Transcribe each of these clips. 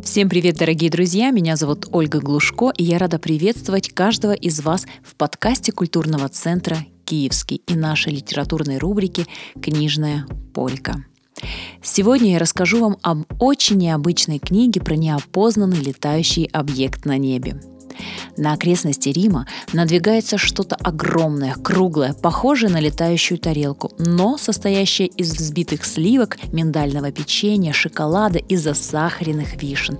Всем привет, дорогие друзья! Меня зовут Ольга Глушко, и я рада приветствовать каждого из вас в подкасте культурного центра «Киевский» и нашей литературной рубрике «Книжная полька». Сегодня я расскажу вам об очень необычной книге про неопознанный летающий объект на небе – на окрестности Рима надвигается что-то огромное, круглое, похожее на летающую тарелку, но состоящее из взбитых сливок, миндального печенья, шоколада и засахаренных вишен.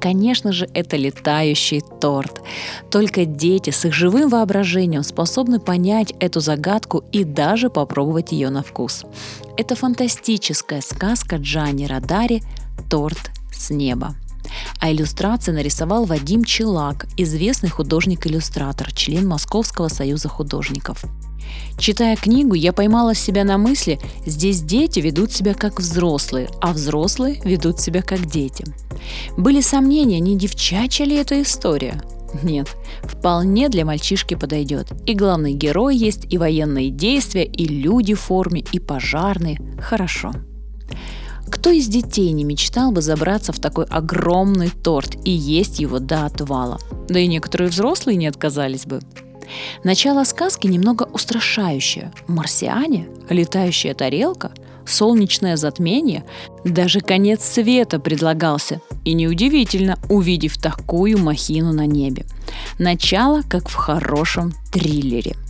Конечно же, это летающий торт. Только дети с их живым воображением способны понять эту загадку и даже попробовать ее на вкус. Это фантастическая сказка Джани Радари «Торт с неба». А иллюстрации нарисовал Вадим Челак, известный художник-иллюстратор, член Московского союза художников. Читая книгу, я поймала себя на мысли, здесь дети ведут себя как взрослые, а взрослые ведут себя как дети. Были сомнения, не девчачья ли эта история? Нет, вполне для мальчишки подойдет. И главный герой есть, и военные действия, и люди в форме, и пожарные. Хорошо. Кто из детей не мечтал бы забраться в такой огромный торт и есть его до отвала? Да и некоторые взрослые не отказались бы. Начало сказки немного устрашающее. Марсиане, летающая тарелка, солнечное затмение, даже конец света предлагался. И неудивительно, увидев такую махину на небе. Начало, как в хорошем триллере –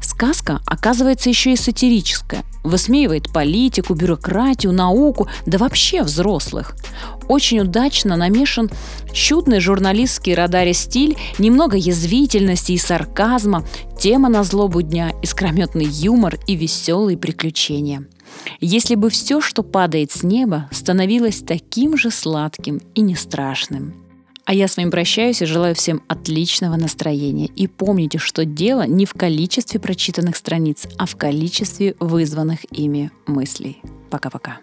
Сказка оказывается еще и сатирическая. Высмеивает политику, бюрократию, науку, да вообще взрослых. Очень удачно намешан чудный журналистский радаре стиль, немного язвительности и сарказма, тема на злобу дня, искрометный юмор и веселые приключения. Если бы все, что падает с неба, становилось таким же сладким и не страшным – а я с вами прощаюсь и желаю всем отличного настроения. И помните, что дело не в количестве прочитанных страниц, а в количестве вызванных ими мыслей. Пока-пока.